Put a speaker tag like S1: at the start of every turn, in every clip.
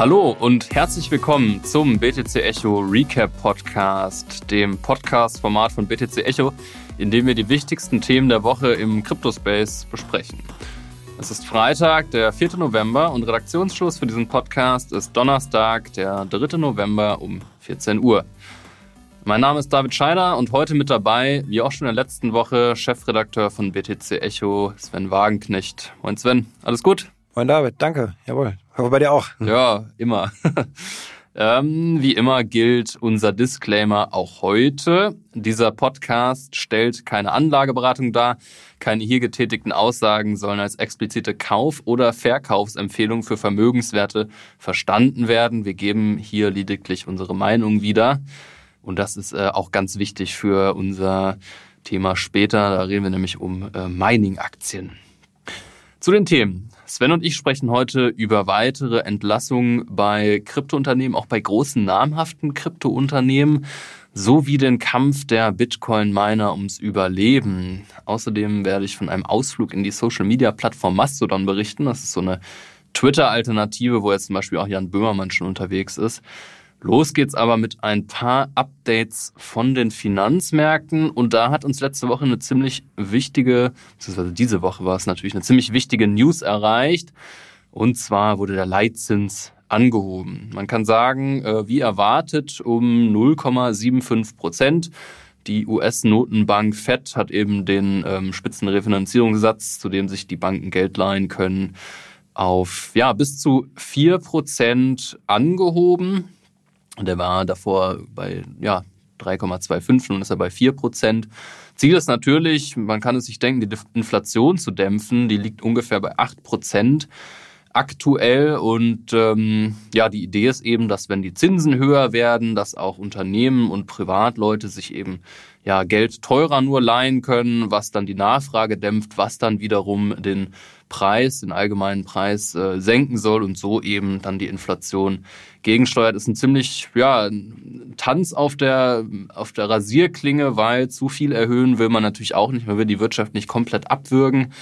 S1: Hallo und herzlich willkommen zum BTC Echo Recap Podcast, dem Podcast-Format von BTC Echo, in dem wir die wichtigsten Themen der Woche im Cryptospace besprechen. Es ist Freitag, der 4. November und Redaktionsschluss für diesen Podcast ist Donnerstag, der 3. November um 14 Uhr. Mein Name ist David Scheider und heute mit dabei, wie auch schon in der letzten Woche, Chefredakteur von BTC Echo, Sven Wagenknecht. Moin Sven, alles gut?
S2: Moin David, danke. Jawohl. Hoffe bei dir auch.
S1: Ja, immer. ähm, wie immer gilt unser Disclaimer auch heute. Dieser Podcast stellt keine Anlageberatung dar. Keine hier getätigten Aussagen sollen als explizite Kauf- oder Verkaufsempfehlung für Vermögenswerte verstanden werden. Wir geben hier lediglich unsere Meinung wieder. Und das ist äh, auch ganz wichtig für unser Thema später. Da reden wir nämlich um äh, Mining-Aktien. Zu den Themen. Sven und ich sprechen heute über weitere Entlassungen bei Kryptounternehmen, auch bei großen namhaften Kryptounternehmen, sowie den Kampf der Bitcoin-Miner ums Überleben. Außerdem werde ich von einem Ausflug in die Social-Media-Plattform Mastodon berichten. Das ist so eine Twitter-Alternative, wo jetzt zum Beispiel auch Jan Böhmermann schon unterwegs ist. Los geht's aber mit ein paar Updates von den Finanzmärkten und da hat uns letzte Woche eine ziemlich wichtige, beziehungsweise diese Woche war es natürlich eine ziemlich wichtige News erreicht und zwar wurde der Leitzins angehoben. Man kann sagen, äh, wie erwartet um 0,75 Prozent. Die US-Notenbank Fed hat eben den ähm, Spitzenrefinanzierungssatz, zu dem sich die Banken Geld leihen können, auf ja, bis zu vier Prozent angehoben. Der war davor bei ja, 3,25, nun ist er bei 4 Prozent. Ziel ist natürlich, man kann es sich denken, die Inflation zu dämpfen. Die liegt ungefähr bei 8 Prozent aktuell. Und ähm, ja, die Idee ist eben, dass wenn die Zinsen höher werden, dass auch Unternehmen und Privatleute sich eben ja Geld teurer nur leihen können, was dann die Nachfrage dämpft, was dann wiederum den Preis, den allgemeinen Preis äh, senken soll und so eben dann die Inflation gegensteuert. Ist ein ziemlich ja Tanz auf der auf der Rasierklinge, weil zu viel erhöhen will man natürlich auch nicht. Man will die Wirtschaft nicht komplett abwürgen.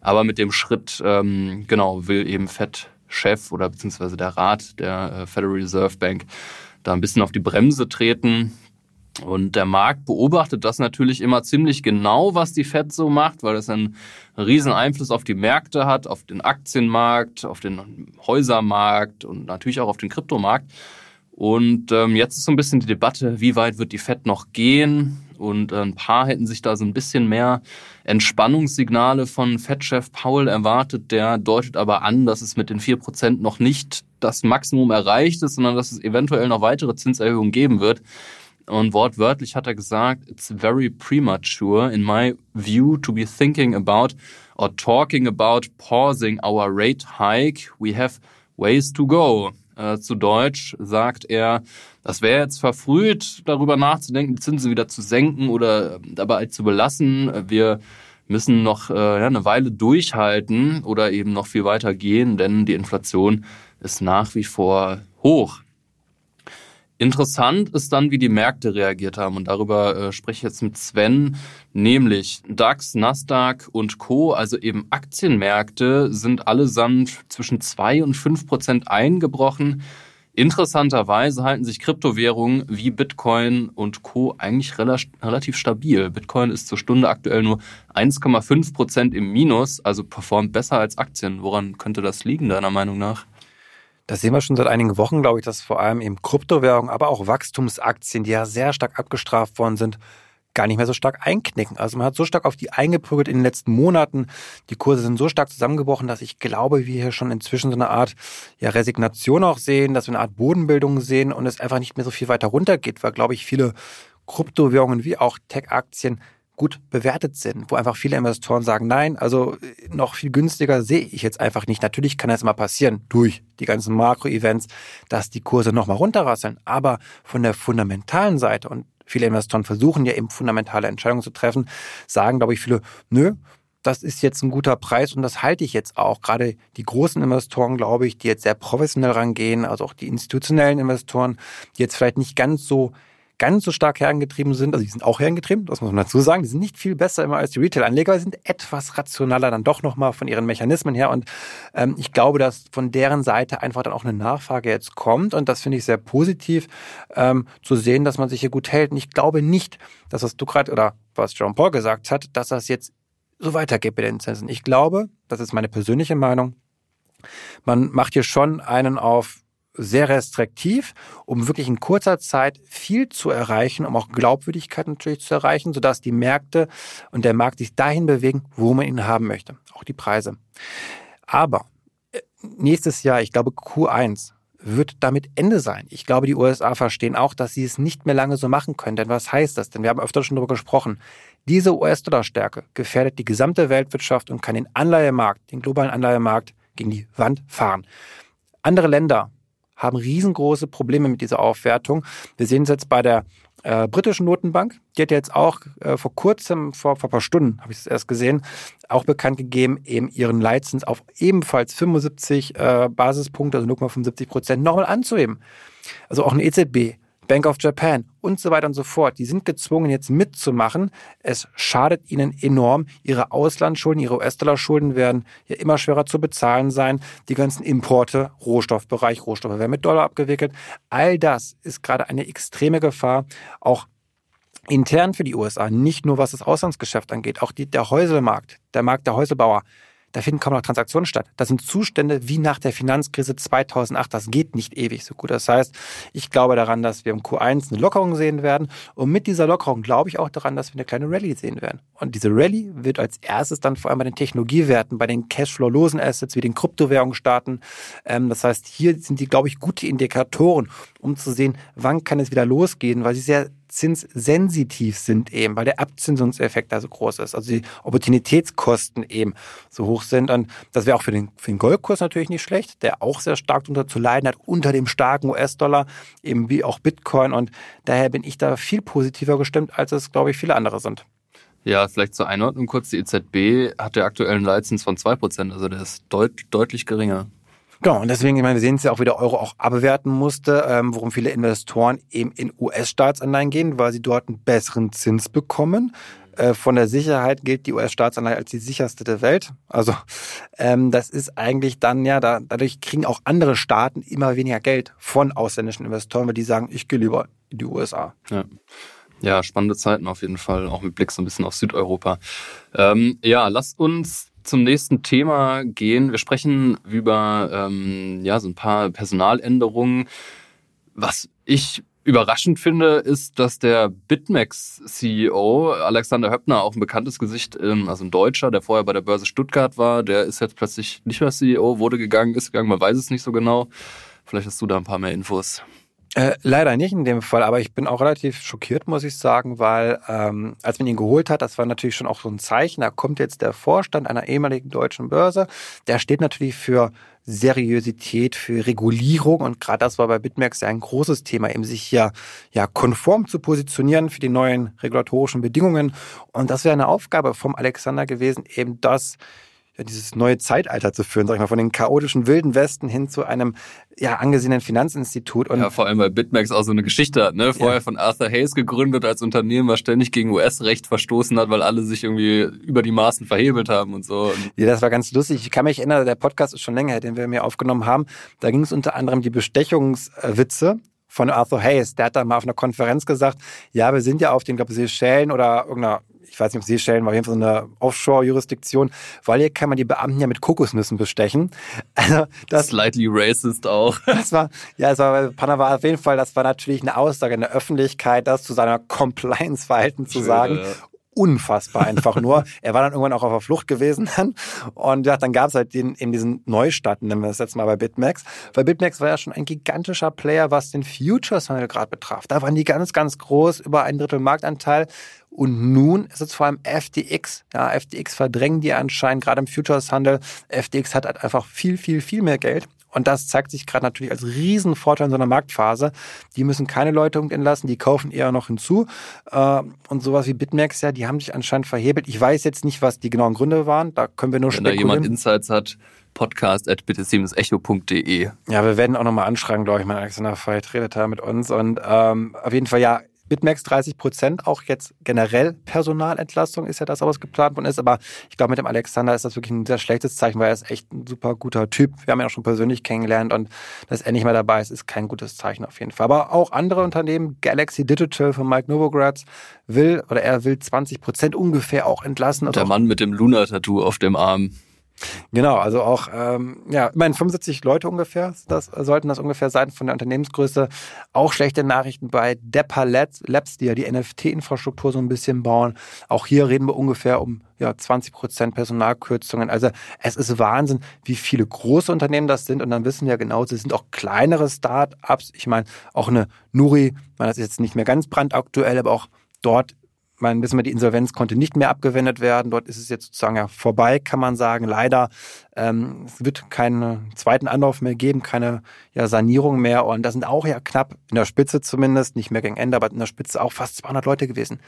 S1: Aber mit dem Schritt, ähm, genau, will eben Fed-Chef oder beziehungsweise der Rat der äh, Federal Reserve Bank da ein bisschen auf die Bremse treten. Und der Markt beobachtet das natürlich immer ziemlich genau, was die Fed so macht, weil das einen riesen Einfluss auf die Märkte hat, auf den Aktienmarkt, auf den Häusermarkt und natürlich auch auf den Kryptomarkt. Und ähm, jetzt ist so ein bisschen die Debatte, wie weit wird die Fed noch gehen? Und ein paar hätten sich da so ein bisschen mehr Entspannungssignale von Fed-Chef Paul erwartet. Der deutet aber an, dass es mit den vier Prozent noch nicht das Maximum erreicht ist, sondern dass es eventuell noch weitere Zinserhöhungen geben wird. Und wortwörtlich hat er gesagt, it's very premature in my view to be thinking about or talking about pausing our rate hike. We have ways to go. Äh, zu Deutsch sagt er, das wäre jetzt verfrüht, darüber nachzudenken, die Zinsen wieder zu senken oder dabei zu belassen. Wir müssen noch äh, ja, eine Weile durchhalten oder eben noch viel weiter gehen, denn die Inflation ist nach wie vor hoch. Interessant ist dann, wie die Märkte reagiert haben. Und darüber äh, spreche ich jetzt mit Sven. Nämlich DAX, Nasdaq und Co., also eben Aktienmärkte, sind allesamt zwischen zwei und fünf Prozent eingebrochen. Interessanterweise halten sich Kryptowährungen wie Bitcoin und Co. eigentlich relativ stabil. Bitcoin ist zur Stunde aktuell nur 1,5 Prozent im Minus, also performt besser als Aktien. Woran könnte das liegen, deiner Meinung nach?
S2: Das sehen wir schon seit einigen Wochen, glaube ich, dass vor allem eben Kryptowährungen, aber auch Wachstumsaktien, die ja sehr stark abgestraft worden sind, gar nicht mehr so stark einknicken. Also man hat so stark auf die eingeprügelt in den letzten Monaten. Die Kurse sind so stark zusammengebrochen, dass ich glaube, wir hier schon inzwischen so eine Art ja, Resignation auch sehen, dass wir eine Art Bodenbildung sehen und es einfach nicht mehr so viel weiter runtergeht, weil, glaube ich, viele Kryptowährungen wie auch Tech-Aktien gut bewertet sind, wo einfach viele Investoren sagen, nein, also noch viel günstiger sehe ich jetzt einfach nicht. Natürlich kann das mal passieren durch die ganzen Makro-Events, dass die Kurse nochmal runterrasseln. Aber von der fundamentalen Seite und viele Investoren versuchen ja eben fundamentale Entscheidungen zu treffen, sagen, glaube ich, viele, nö, das ist jetzt ein guter Preis und das halte ich jetzt auch. Gerade die großen Investoren, glaube ich, die jetzt sehr professionell rangehen, also auch die institutionellen Investoren, die jetzt vielleicht nicht ganz so ganz so stark herrengetrieben sind. Also die sind auch herrengetrieben, das muss man dazu sagen. Die sind nicht viel besser immer als die Retail-Anleger, sind etwas rationaler dann doch nochmal von ihren Mechanismen her. Und ähm, ich glaube, dass von deren Seite einfach dann auch eine Nachfrage jetzt kommt. Und das finde ich sehr positiv, ähm, zu sehen, dass man sich hier gut hält. Und ich glaube nicht, dass was du gerade oder was John Paul gesagt hat, dass das jetzt so weitergeht bei den Zinsen. Ich glaube, das ist meine persönliche Meinung, man macht hier schon einen auf sehr restriktiv, um wirklich in kurzer Zeit viel zu erreichen, um auch Glaubwürdigkeit natürlich zu erreichen, sodass die Märkte und der Markt sich dahin bewegen, wo man ihn haben möchte, auch die Preise. Aber äh, nächstes Jahr, ich glaube Q1, wird damit Ende sein. Ich glaube, die USA verstehen auch, dass sie es nicht mehr lange so machen können. Denn was heißt das? Denn wir haben öfter schon darüber gesprochen. Diese US-Dollar-Stärke gefährdet die gesamte Weltwirtschaft und kann den Anleihemarkt, den globalen Anleihemarkt gegen die Wand fahren. Andere Länder haben riesengroße Probleme mit dieser Aufwertung. Wir sehen es jetzt bei der äh, britischen Notenbank. Die hat jetzt auch äh, vor kurzem, vor, vor ein paar Stunden, habe ich es erst gesehen, auch bekannt gegeben, eben ihren Leitzins auf ebenfalls 75 äh, Basispunkte, also 0,75 Prozent, nochmal anzuheben. Also auch eine EZB Bank of Japan und so weiter und so fort. Die sind gezwungen, jetzt mitzumachen. Es schadet ihnen enorm. Ihre Auslandsschulden, ihre US-Dollar-Schulden werden ja immer schwerer zu bezahlen sein. Die ganzen Importe, Rohstoffbereich, Rohstoffe werden mit Dollar abgewickelt. All das ist gerade eine extreme Gefahr. Auch intern für die USA, nicht nur was das Auslandsgeschäft angeht, auch die, der Häuselmarkt, der Markt der Häuselbauer da finden kaum noch Transaktionen statt. Das sind Zustände wie nach der Finanzkrise 2008. Das geht nicht ewig so gut. Das heißt, ich glaube daran, dass wir im Q1 eine Lockerung sehen werden. Und mit dieser Lockerung glaube ich auch daran, dass wir eine kleine Rallye sehen werden. Und diese Rallye wird als erstes dann vor allem bei den Technologiewerten, bei den Cashflow-losen Assets wie den Kryptowährungen starten. Ähm, das heißt, hier sind die, glaube ich, gute Indikatoren, um zu sehen, wann kann es wieder losgehen, weil sie sehr zinssensitiv sind eben, weil der Abzinsungseffekt da so groß ist. Also die Opportunitätskosten eben so hoch sind. Und das wäre auch für den, für den Goldkurs natürlich nicht schlecht, der auch sehr stark darunter zu leiden hat, unter dem starken US-Dollar, eben wie auch Bitcoin. Und daher bin ich da viel positiver gestimmt, als es, glaube ich, viele andere sind.
S1: Ja, vielleicht zur Einordnung kurz. Die EZB hat der aktuellen Leitzins von 2%, also der ist deut deutlich geringer.
S2: Genau, und deswegen, ich meine, wir sehen es ja auch, wie der Euro auch abwerten musste, ähm, worum viele Investoren eben in US-Staatsanleihen gehen, weil sie dort einen besseren Zins bekommen. Äh, von der Sicherheit gilt die US-Staatsanleihe als die sicherste der Welt. Also ähm, das ist eigentlich dann ja, da, dadurch kriegen auch andere Staaten immer weniger Geld von ausländischen Investoren, weil die sagen, ich gehe lieber in die USA.
S1: Ja. Ja, spannende Zeiten auf jeden Fall, auch mit Blick so ein bisschen auf Südeuropa. Ähm, ja, lasst uns zum nächsten Thema gehen. Wir sprechen über ähm, ja, so ein paar Personaländerungen. Was ich überraschend finde, ist, dass der BitMEX-CEO Alexander Höppner, auch ein bekanntes Gesicht, ähm, also ein Deutscher, der vorher bei der Börse Stuttgart war, der ist jetzt plötzlich nicht mehr CEO, wurde gegangen, ist gegangen, man weiß es nicht so genau. Vielleicht hast du da ein paar mehr Infos.
S2: Äh, leider nicht in dem Fall, aber ich bin auch relativ schockiert, muss ich sagen, weil ähm, als man ihn geholt hat, das war natürlich schon auch so ein Zeichen, da kommt jetzt der Vorstand einer ehemaligen deutschen Börse, der steht natürlich für Seriosität, für Regulierung und gerade das war bei BitMEX ja ein großes Thema, eben sich hier ja konform zu positionieren für die neuen regulatorischen Bedingungen. Und das wäre eine Aufgabe vom Alexander gewesen, eben das ja, dieses neue Zeitalter zu führen, sag ich mal, von den chaotischen wilden Westen hin zu einem ja angesehenen Finanzinstitut.
S1: Und ja, vor allem weil BitMEX auch so eine Geschichte hat, ne? Vorher ja. von Arthur Hayes gegründet als Unternehmen, was ständig gegen US-Recht verstoßen hat, weil alle sich irgendwie über die Maßen verhebelt haben und so.
S2: Ja, das war ganz lustig. Ich kann mich erinnern, der Podcast ist schon länger her, den wir mir aufgenommen haben. Da ging es unter anderem die Bestechungswitze von Arthur Hayes. Der hat da mal auf einer Konferenz gesagt, ja, wir sind ja auf den, glaube ich, Seychellen oder irgendeiner ich weiß nicht, ob Seychellen war auf jeden Fall so eine Offshore-Jurisdiktion, weil hier kann man die Beamten ja mit Kokosnüssen bestechen.
S1: Also das Slightly racist auch.
S2: Das war, ja, das war Panama auf jeden Fall, das war natürlich eine Aussage in der Öffentlichkeit, das zu seiner Compliance-Verhalten zu sagen. Ja unfassbar einfach nur. er war dann irgendwann auch auf der Flucht gewesen dann. Und ja, dann gab es halt den, in diesen Neustadt, nennen wir das jetzt mal bei BitMEX. Weil BitMEX war ja schon ein gigantischer Player, was den Futures-Handel gerade betraf. Da waren die ganz, ganz groß, über ein Drittel Marktanteil. Und nun ist es vor allem FTX. Ja, FTX verdrängen die anscheinend gerade im Futures-Handel. FTX hat halt einfach viel, viel, viel mehr Geld. Und das zeigt sich gerade natürlich als Riesenvorteil in so einer Marktphase. Die müssen keine Leute entlassen, die kaufen eher noch hinzu. Äh, und sowas wie BitMEX, ja, die haben sich anscheinend verhebelt. Ich weiß jetzt nicht, was die genauen Gründe waren. Da können wir nur
S1: Wenn spekulieren. Wenn da jemand Insights hat, podcast at echo.de.
S2: Ja, wir werden auch nochmal anschreiben, glaube ich, mein Alexander Veit redet da mit uns. Und ähm, auf jeden Fall, ja, BitMEX 30 Prozent, auch jetzt generell Personalentlastung ist ja das, was geplant worden ist. Aber ich glaube, mit dem Alexander ist das wirklich ein sehr schlechtes Zeichen, weil er ist echt ein super guter Typ. Wir haben ihn auch schon persönlich kennengelernt und dass er nicht mehr dabei ist, ist kein gutes Zeichen auf jeden Fall. Aber auch andere Unternehmen, Galaxy Digital von Mike Novogratz, will oder er will 20 Prozent ungefähr auch entlassen.
S1: Der Mann mit dem Luna-Tattoo auf dem Arm.
S2: Genau, also auch, ähm, ja, ich meine, 75 Leute ungefähr, das sollten das ungefähr sein von der Unternehmensgröße. Auch schlechte Nachrichten bei Depper Labs, die ja die NFT-Infrastruktur so ein bisschen bauen. Auch hier reden wir ungefähr um ja, 20 Prozent Personalkürzungen. Also es ist Wahnsinn, wie viele große Unternehmen das sind. Und dann wissen wir genau, sie sind auch kleinere Start-ups. Ich meine, auch eine Nuri, meine, das ist jetzt nicht mehr ganz brandaktuell, aber auch dort man wissen wir, die Insolvenz konnte nicht mehr abgewendet werden. Dort ist es jetzt sozusagen ja vorbei, kann man sagen. Leider. Ähm, es wird keinen zweiten Anlauf mehr geben, keine ja, Sanierung mehr. Und da sind auch ja knapp in der Spitze zumindest, nicht mehr gegen Ende, aber in der Spitze auch fast 200 Leute gewesen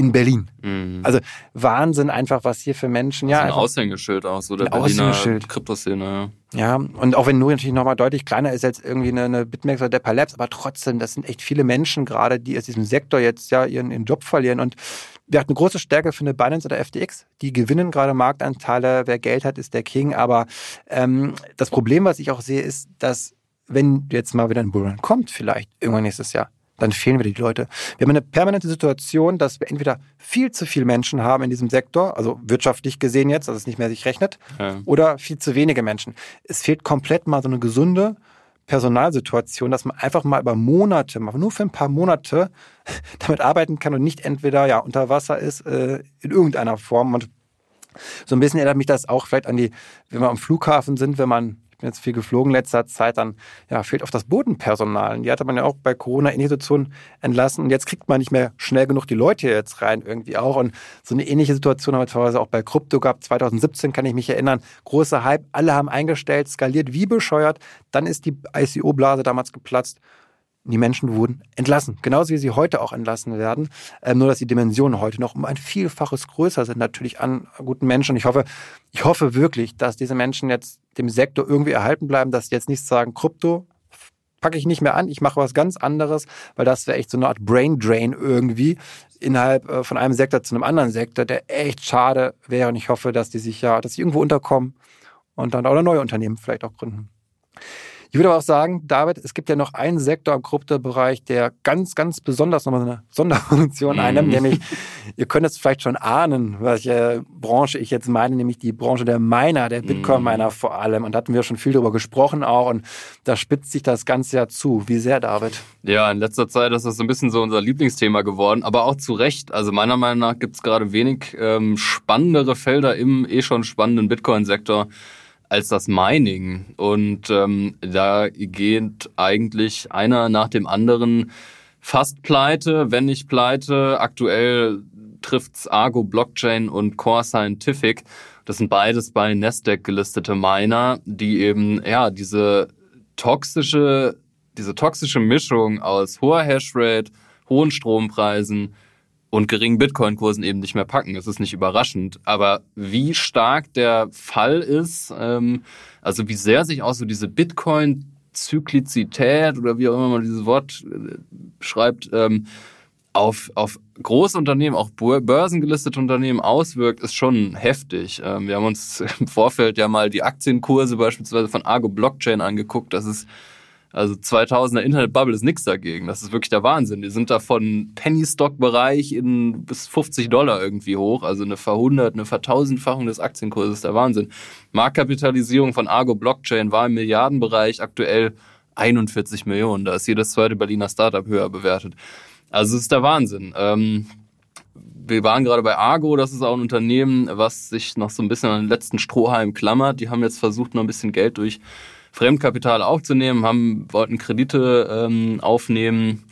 S2: in Berlin. Mhm. Also Wahnsinn einfach, was hier für Menschen,
S1: ja.
S2: Ein
S1: Aushängeschild auch, so der Berliner Kryptoszene, ja.
S2: Ja, und auch wenn nur natürlich nochmal deutlich kleiner ist als irgendwie eine, eine Bitmax oder der Palabs, aber trotzdem, das sind echt viele Menschen gerade, die aus diesem Sektor jetzt ja ihren, ihren Job verlieren und wir hatten eine große Stärke für eine Binance oder FTX. Die gewinnen gerade Marktanteile. Wer Geld hat, ist der King. Aber ähm, das Problem, was ich auch sehe, ist, dass wenn jetzt mal wieder ein Bullrun kommt, vielleicht irgendwann nächstes Jahr, dann fehlen wieder die Leute. Wir haben eine permanente Situation, dass wir entweder viel zu viele Menschen haben in diesem Sektor, also wirtschaftlich gesehen jetzt, dass es nicht mehr sich rechnet, ja. oder viel zu wenige Menschen. Es fehlt komplett mal so eine gesunde Personalsituation, dass man einfach mal über Monate, nur für ein paar Monate damit arbeiten kann und nicht entweder ja unter Wasser ist äh, in irgendeiner Form. Und so ein bisschen erinnert mich das auch vielleicht an die, wenn wir am Flughafen sind, wenn man bin jetzt viel geflogen letzter Zeit, dann ja, fehlt oft das Bodenpersonal. Und die hatte man ja auch bei Corona in Situationen entlassen. Und jetzt kriegt man nicht mehr schnell genug die Leute jetzt rein irgendwie auch. Und so eine ähnliche Situation haben wir teilweise auch bei Krypto gehabt. 2017 kann ich mich erinnern. Großer Hype. Alle haben eingestellt, skaliert wie bescheuert. Dann ist die ICO-Blase damals geplatzt die Menschen wurden entlassen. Genauso wie sie heute auch entlassen werden. Ähm, nur, dass die Dimensionen heute noch um ein Vielfaches größer sind, natürlich an guten Menschen. Ich hoffe, ich hoffe wirklich, dass diese Menschen jetzt dem Sektor irgendwie erhalten bleiben, dass sie jetzt nicht sagen, Krypto packe ich nicht mehr an, ich mache was ganz anderes, weil das wäre echt so eine Art Brain Drain irgendwie innerhalb äh, von einem Sektor zu einem anderen Sektor, der echt schade wäre. Und ich hoffe, dass die sich ja, dass sie irgendwo unterkommen und dann auch neue Unternehmen vielleicht auch gründen. Ich würde aber auch sagen, David, es gibt ja noch einen Sektor im Kryptobereich, der ganz, ganz besonders nochmal eine Sonderfunktion mhm. einnimmt, nämlich, ihr könnt es vielleicht schon ahnen, welche Branche ich jetzt meine, nämlich die Branche der Miner, der Bitcoin-Miner mhm. vor allem. Und da hatten wir schon viel darüber gesprochen auch und da spitzt sich das Ganze ja zu. Wie sehr, David?
S1: Ja, in letzter Zeit ist das so ein bisschen so unser Lieblingsthema geworden, aber auch zu Recht. Also meiner Meinung nach gibt es gerade wenig ähm, spannendere Felder im eh schon spannenden Bitcoin-Sektor als das Mining. Und ähm, da geht eigentlich einer nach dem anderen fast pleite, wenn nicht pleite. Aktuell trifft's Argo Blockchain und Core Scientific. Das sind beides bei Nasdaq gelistete Miner, die eben ja diese toxische diese toxische Mischung aus hoher Hashrate, hohen Strompreisen und geringen Bitcoin-Kursen eben nicht mehr packen. Es ist nicht überraschend. Aber wie stark der Fall ist, ähm, also wie sehr sich auch so diese Bitcoin-Zyklizität oder wie auch immer man dieses Wort äh, schreibt, ähm, auf, auf große Unternehmen, auch börsengelistete Unternehmen auswirkt, ist schon heftig. Ähm, wir haben uns im Vorfeld ja mal die Aktienkurse beispielsweise von Argo Blockchain angeguckt. Das ist also 2000er Internetbubble ist nichts dagegen. Das ist wirklich der Wahnsinn. Die sind da von Penny-Stock-Bereich in bis 50 Dollar irgendwie hoch. Also eine Verhundert-, eine Vertausendfachung des Aktienkurses, der Wahnsinn. Marktkapitalisierung von Argo Blockchain war im Milliardenbereich aktuell 41 Millionen. Da ist jedes zweite Berliner Startup höher bewertet. Also es ist der Wahnsinn. Ähm, wir waren gerade bei Argo, das ist auch ein Unternehmen, was sich noch so ein bisschen an den letzten Strohhalm klammert. Die haben jetzt versucht, noch ein bisschen Geld durch Fremdkapital aufzunehmen, haben, wollten Kredite ähm, aufnehmen,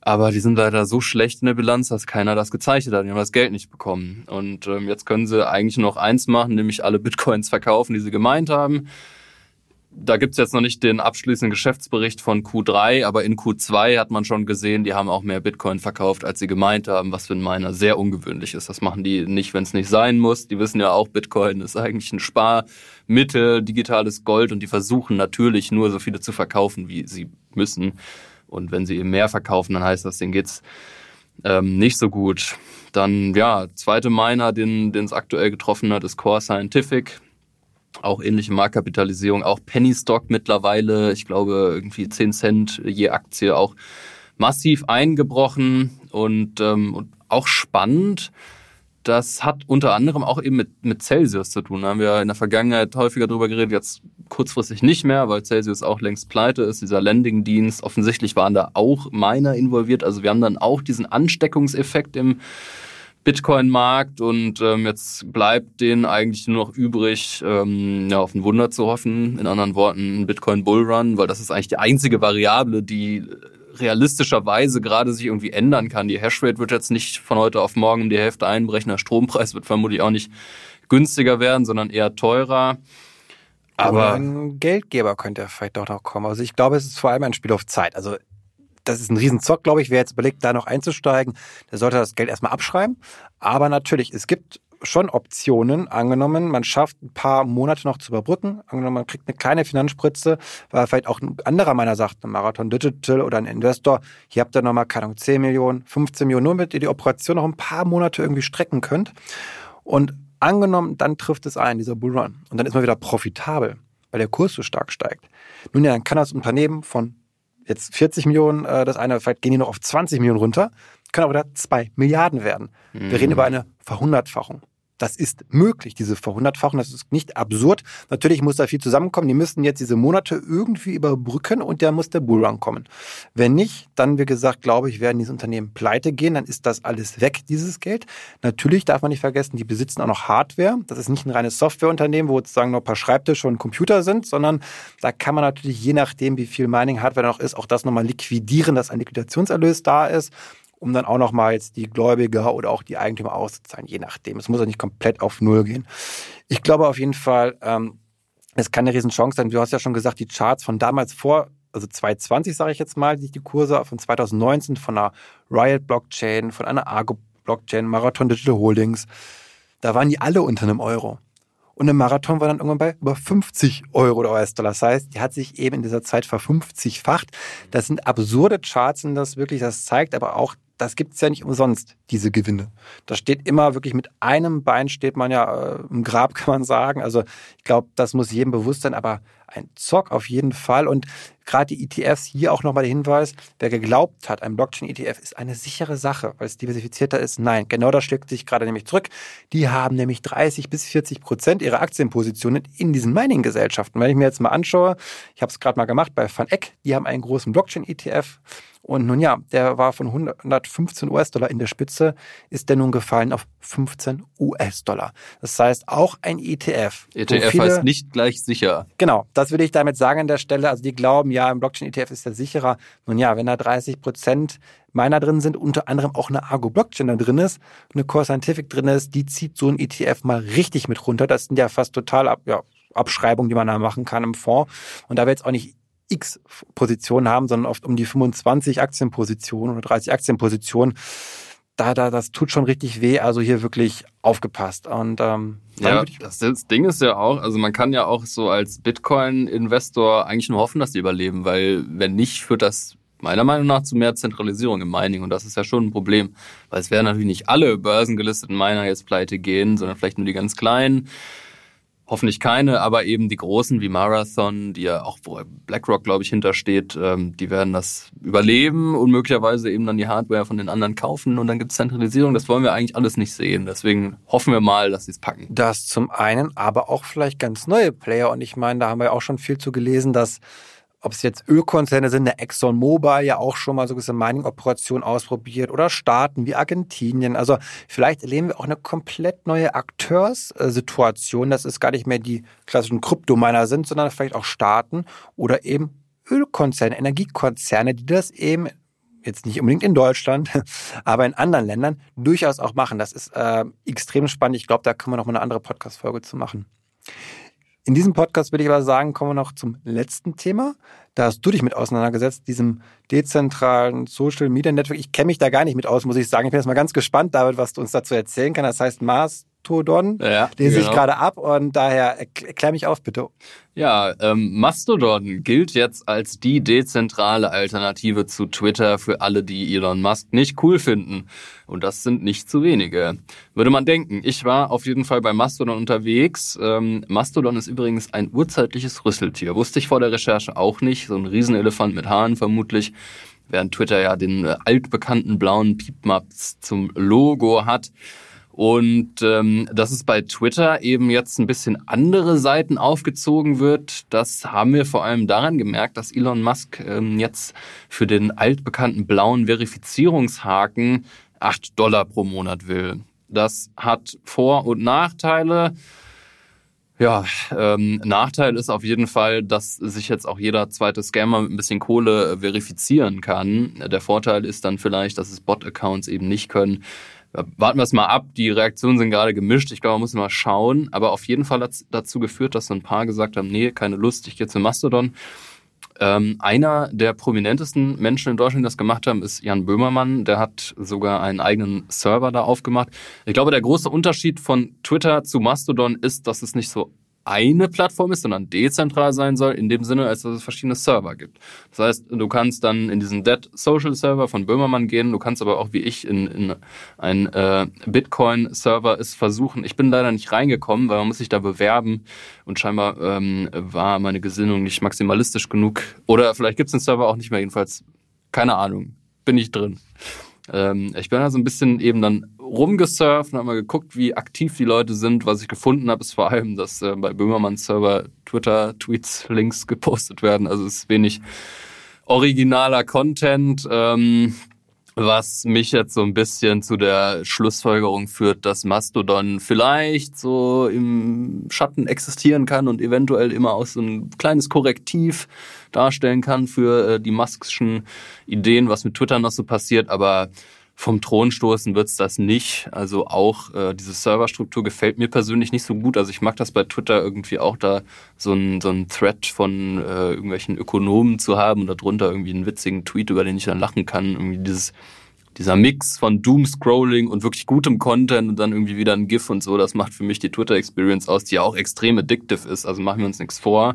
S1: aber die sind leider so schlecht in der Bilanz, dass keiner das gezeichnet hat. Die haben das Geld nicht bekommen. Und ähm, jetzt können sie eigentlich noch eins machen, nämlich alle Bitcoins verkaufen, die sie gemeint haben da gibt's jetzt noch nicht den abschließenden Geschäftsbericht von Q3, aber in Q2 hat man schon gesehen, die haben auch mehr Bitcoin verkauft, als sie gemeint haben, was für ein Miner sehr ungewöhnlich ist. Das machen die nicht, wenn es nicht sein muss. Die wissen ja auch, Bitcoin ist eigentlich ein Sparmittel, digitales Gold und die versuchen natürlich nur so viele zu verkaufen, wie sie müssen. Und wenn sie eben mehr verkaufen, dann heißt das, denen geht's ähm, nicht so gut. Dann, ja, zweite Miner, den es aktuell getroffen hat, ist Core Scientific. Auch ähnliche Marktkapitalisierung, auch Penny Stock mittlerweile, ich glaube irgendwie 10 Cent je Aktie, auch massiv eingebrochen und, ähm, und auch spannend. Das hat unter anderem auch eben mit, mit Celsius zu tun. Da haben wir in der Vergangenheit häufiger drüber geredet, jetzt kurzfristig nicht mehr, weil Celsius auch längst pleite ist, dieser Landing-Dienst. Offensichtlich waren da auch Miner involviert. Also wir haben dann auch diesen Ansteckungseffekt im Bitcoin-Markt und ähm, jetzt bleibt denen eigentlich nur noch übrig, ähm, ja, auf ein Wunder zu hoffen. In anderen Worten, Bitcoin-Bullrun, weil das ist eigentlich die einzige Variable, die realistischerweise gerade sich irgendwie ändern kann. Die Hashrate wird jetzt nicht von heute auf morgen um die Hälfte einbrechen. Der Strompreis wird vermutlich auch nicht günstiger werden, sondern eher teurer.
S2: Aber ein Geldgeber könnte vielleicht doch noch kommen. Also ich glaube, es ist vor allem ein Spiel auf Zeit. Also das ist ein Riesenzock, glaube ich. Wer jetzt überlegt, da noch einzusteigen, der sollte das Geld erstmal abschreiben. Aber natürlich, es gibt schon Optionen. Angenommen, man schafft ein paar Monate noch zu überbrücken. Angenommen, man kriegt eine kleine Finanzspritze, weil vielleicht auch ein anderer meiner sagt, ein Marathon Digital oder ein Investor, hier habt ihr nochmal, keine Ahnung, 10 Millionen, 15 Millionen, nur damit ihr die Operation noch ein paar Monate irgendwie strecken könnt. Und angenommen, dann trifft es ein, dieser Bullrun. Und dann ist man wieder profitabel, weil der Kurs so stark steigt. Nun ja, dann kann das Unternehmen von jetzt 40 Millionen, äh, das eine, vielleicht gehen die noch auf 20 Millionen runter, können aber da 2 Milliarden werden. Mhm. Wir reden über eine Verhundertfachung. Das ist möglich, diese Verhundertfachung. Das ist nicht absurd. Natürlich muss da viel zusammenkommen. Die müssten jetzt diese Monate irgendwie überbrücken und da muss der Bullrun kommen. Wenn nicht, dann, wie gesagt, glaube ich, werden diese Unternehmen pleite gehen. Dann ist das alles weg, dieses Geld. Natürlich darf man nicht vergessen, die besitzen auch noch Hardware. Das ist nicht ein reines Softwareunternehmen, wo sozusagen noch ein paar Schreibtische und Computer sind, sondern da kann man natürlich je nachdem, wie viel Mining-Hardware noch ist, auch das nochmal liquidieren, dass ein Liquidationserlös da ist um dann auch nochmal jetzt die Gläubiger oder auch die Eigentümer auszuzahlen, je nachdem. Es muss auch nicht komplett auf Null gehen. Ich glaube auf jeden Fall, ähm, es kann eine Riesenchance sein. Du hast ja schon gesagt, die Charts von damals vor, also 2020 sage ich jetzt mal, die Kurse von 2019 von einer Riot Blockchain, von einer Argo Blockchain, Marathon Digital Holdings, da waren die alle unter einem Euro. Und der Marathon war dann irgendwann bei über 50 Euro oder US-Dollar. Das heißt, die hat sich eben in dieser Zeit verfünfzigfacht. Das sind absurde Charts und das wirklich, das zeigt aber auch das gibt's ja nicht umsonst, diese Gewinne. Da steht immer wirklich mit einem Bein steht man ja äh, im Grab, kann man sagen. Also ich glaube, das muss jedem bewusst sein, aber ein Zock auf jeden Fall. Und gerade die ETFs, hier auch nochmal der Hinweis, wer geglaubt hat, ein Blockchain-ETF ist eine sichere Sache, weil es diversifizierter ist. Nein, genau das schlägt sich gerade nämlich zurück. Die haben nämlich 30 bis 40 Prozent ihrer Aktienpositionen in diesen Mining-Gesellschaften. Wenn ich mir jetzt mal anschaue, ich habe es gerade mal gemacht bei VanEck, die haben einen großen Blockchain-ETF und nun ja, der war von 115 US-Dollar in der Spitze, ist der nun gefallen auf 15 US-Dollar. Das heißt, auch ein ETF.
S1: ETF viele, heißt nicht gleich sicher.
S2: Genau, das will ich damit sagen an der Stelle. Also die glauben, ja, im Blockchain-ETF ist der sicherer. Nun ja, wenn da 30 Prozent meiner drin sind, unter anderem auch eine Argo Blockchain da drin ist, eine Core Scientific drin ist, die zieht so ein ETF mal richtig mit runter. Das sind ja fast total ab, ja, Abschreibungen, die man da machen kann im Fonds. Und da wird jetzt auch nicht X Positionen haben, sondern oft um die 25 Aktienpositionen oder 30 Aktienpositionen. Da, da, das tut schon richtig weh. Also hier wirklich aufgepasst. Und ähm,
S1: ja, das, das Ding ist ja auch, also man kann ja auch so als Bitcoin-Investor eigentlich nur hoffen, dass die überleben, weil wenn nicht, führt das meiner Meinung nach zu mehr Zentralisierung im Mining und das ist ja schon ein Problem, weil es werden natürlich nicht alle börsengelisteten Miner jetzt pleite gehen, sondern vielleicht nur die ganz kleinen hoffentlich keine, aber eben die großen wie Marathon, die ja auch, wo BlackRock, glaube ich, hintersteht, ähm, die werden das überleben und möglicherweise eben dann die Hardware von den anderen kaufen und dann gibt es Zentralisierung. Das wollen wir eigentlich alles nicht sehen. Deswegen hoffen wir mal, dass sie es packen.
S2: Das zum einen, aber auch vielleicht ganz neue Player. Und ich meine, da haben wir auch schon viel zu gelesen, dass ob es jetzt Ölkonzerne sind, der ExxonMobil ja auch schon mal so eine Mining-Operation ausprobiert oder Staaten wie Argentinien. Also vielleicht erleben wir auch eine komplett neue Akteurssituation, dass es gar nicht mehr die klassischen Kryptominer sind, sondern vielleicht auch Staaten oder eben Ölkonzerne, Energiekonzerne, die das eben jetzt nicht unbedingt in Deutschland, aber in anderen Ländern durchaus auch machen. Das ist äh, extrem spannend. Ich glaube, da können wir noch mal eine andere Podcast-Folge zu machen. In diesem Podcast würde ich aber sagen, kommen wir noch zum letzten Thema. Da hast du dich mit auseinandergesetzt, diesem dezentralen Social Media Network. Ich kenne mich da gar nicht mit aus, muss ich sagen. Ich bin jetzt mal ganz gespannt, David, was du uns dazu erzählen kannst. Das heißt Mastodon. Ja, lese genau. ich gerade ab und daher erklär mich auf, bitte.
S1: Ja, ähm, Mastodon gilt jetzt als die dezentrale Alternative zu Twitter für alle, die Elon Musk nicht cool finden. Und das sind nicht zu wenige. Würde man denken. Ich war auf jeden Fall bei Mastodon unterwegs. Ähm, Mastodon ist übrigens ein urzeitliches Rüsseltier. Wusste ich vor der Recherche auch nicht. So ein Riesenelefant mit Haaren vermutlich während Twitter ja den äh, altbekannten blauen Piepmaps zum Logo hat. Und ähm, dass es bei Twitter eben jetzt ein bisschen andere Seiten aufgezogen wird, das haben wir vor allem daran gemerkt, dass Elon Musk ähm, jetzt für den altbekannten blauen Verifizierungshaken 8 Dollar pro Monat will. Das hat Vor- und Nachteile. Ja, ähm, Nachteil ist auf jeden Fall, dass sich jetzt auch jeder zweite Scammer mit ein bisschen Kohle äh, verifizieren kann. Der Vorteil ist dann vielleicht, dass es Bot-Accounts eben nicht können. Warten wir es mal ab. Die Reaktionen sind gerade gemischt. Ich glaube, man muss mal schauen. Aber auf jeden Fall hat es dazu geführt, dass so ein paar gesagt haben, nee, keine Lust, ich gehe zu Mastodon. Ähm, einer der prominentesten Menschen in Deutschland, die das gemacht haben, ist Jan Böhmermann. Der hat sogar einen eigenen Server da aufgemacht. Ich glaube, der große Unterschied von Twitter zu Mastodon ist, dass es nicht so eine Plattform ist, sondern dezentral sein soll, in dem Sinne, als dass es verschiedene Server gibt. Das heißt, du kannst dann in diesen Dead Social Server von Böhmermann gehen, du kannst aber auch wie ich in, in einen äh, Bitcoin-Server es versuchen. Ich bin leider nicht reingekommen, weil man muss sich da bewerben und scheinbar ähm, war meine Gesinnung nicht maximalistisch genug. Oder vielleicht gibt es den Server auch nicht mehr, jedenfalls keine Ahnung. Bin ich drin. Ähm, ich bin da so ein bisschen eben dann rumgesurft und habe mal geguckt, wie aktiv die Leute sind. Was ich gefunden habe, ist vor allem, dass äh, bei Böhmermanns Server Twitter-Tweets, Links gepostet werden. Also es ist wenig originaler Content. Ähm, was mich jetzt so ein bisschen zu der Schlussfolgerung führt, dass Mastodon vielleicht so im Schatten existieren kann und eventuell immer auch so ein kleines Korrektiv darstellen kann für äh, die Muskschen Ideen, was mit Twitter noch so passiert, aber vom Thron stoßen wird's das nicht. Also auch äh, diese Serverstruktur gefällt mir persönlich nicht so gut. Also ich mag das bei Twitter irgendwie auch da so ein, so ein Thread von äh, irgendwelchen Ökonomen zu haben und darunter irgendwie einen witzigen Tweet, über den ich dann lachen kann. Irgendwie dieses dieser Mix von Doom-Scrolling und wirklich gutem Content und dann irgendwie wieder ein GIF und so, das macht für mich die Twitter-Experience aus, die ja auch extrem addictive ist. Also machen wir uns nichts vor.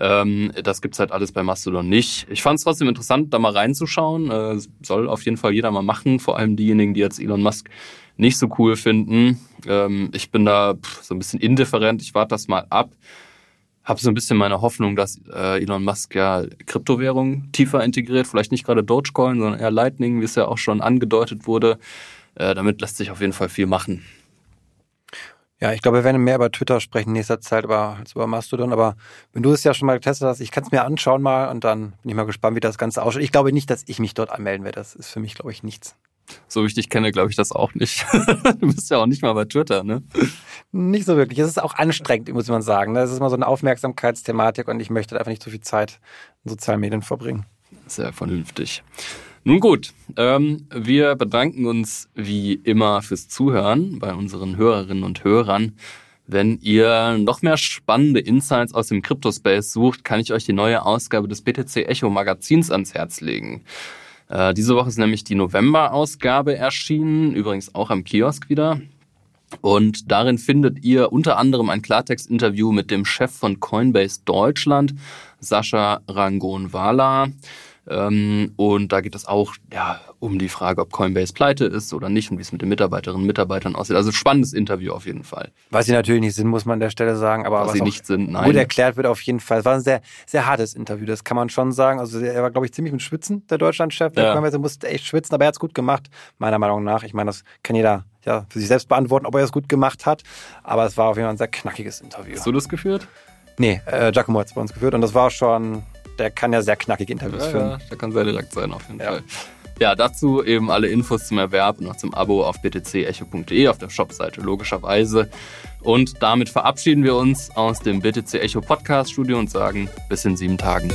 S1: Ähm, das gibt's halt alles bei Mastodon nicht. Ich fand es trotzdem interessant, da mal reinzuschauen. Äh, soll auf jeden Fall jeder mal machen, vor allem diejenigen, die jetzt Elon Musk nicht so cool finden. Ähm, ich bin da pff, so ein bisschen indifferent. Ich warte das mal ab. Habe so ein bisschen meine Hoffnung, dass äh, Elon Musk ja Kryptowährungen tiefer integriert. Vielleicht nicht gerade Dogecoin, sondern eher Lightning, wie es ja auch schon angedeutet wurde. Äh, damit lässt sich auf jeden Fall viel machen.
S2: Ja, ich glaube, wir werden mehr über Twitter sprechen in nächster Zeit aber, als über Mastodon. Aber wenn du es ja schon mal getestet hast, ich kann es mir anschauen mal und dann bin ich mal gespannt, wie das Ganze ausschaut. Ich glaube nicht, dass ich mich dort anmelden werde. Das ist für mich, glaube ich, nichts.
S1: So wie ich dich kenne, glaube ich das auch nicht. du bist ja auch nicht mal bei Twitter, ne?
S2: Nicht so wirklich. Es ist auch anstrengend, muss man sagen. Das ist immer so eine Aufmerksamkeitsthematik und ich möchte einfach nicht so viel Zeit in sozialen Medien verbringen.
S1: Sehr vernünftig. Nun gut, ähm, wir bedanken uns wie immer fürs Zuhören bei unseren Hörerinnen und Hörern. Wenn ihr noch mehr spannende Insights aus dem Crypto-Space sucht, kann ich euch die neue Ausgabe des BTC Echo Magazins ans Herz legen. Äh, diese Woche ist nämlich die November-Ausgabe erschienen, übrigens auch am Kiosk wieder. Und darin findet ihr unter anderem ein Klartext-Interview mit dem Chef von Coinbase Deutschland, Sascha Rangon-Wala. Ähm, und da geht es auch ja, um die Frage, ob Coinbase pleite ist oder nicht und wie es mit den Mitarbeiterinnen und Mitarbeitern aussieht. Also spannendes Interview auf jeden Fall.
S2: Was sie natürlich nicht sind, muss man an der Stelle sagen, aber was, was
S1: sie nicht sind, nein.
S2: Gut erklärt wird auf jeden Fall. Es war ein sehr, sehr hartes Interview, das kann man schon sagen. Also er war, glaube ich, ziemlich mit Schwitzen, der Deutschlandchef. Der ja. Coinbase musste echt schwitzen, aber er hat es gut gemacht, meiner Meinung nach. Ich meine, das kann jeder ja, für sich selbst beantworten, ob er es gut gemacht hat. Aber es war auf jeden Fall ein sehr knackiges Interview.
S1: Hast du das geführt?
S2: Nee, äh, Giacomo hat es bei uns geführt und das war schon der kann ja sehr knackige Interviews ja, führen. Ja,
S1: der kann sehr direkt sein, auf jeden ja. Fall. Ja, dazu eben alle Infos zum Erwerb und noch zum Abo auf btcecho.de auf der Shopseite logischerweise. Und damit verabschieden wir uns aus dem BTC Echo Podcast Studio und sagen bis in sieben Tagen.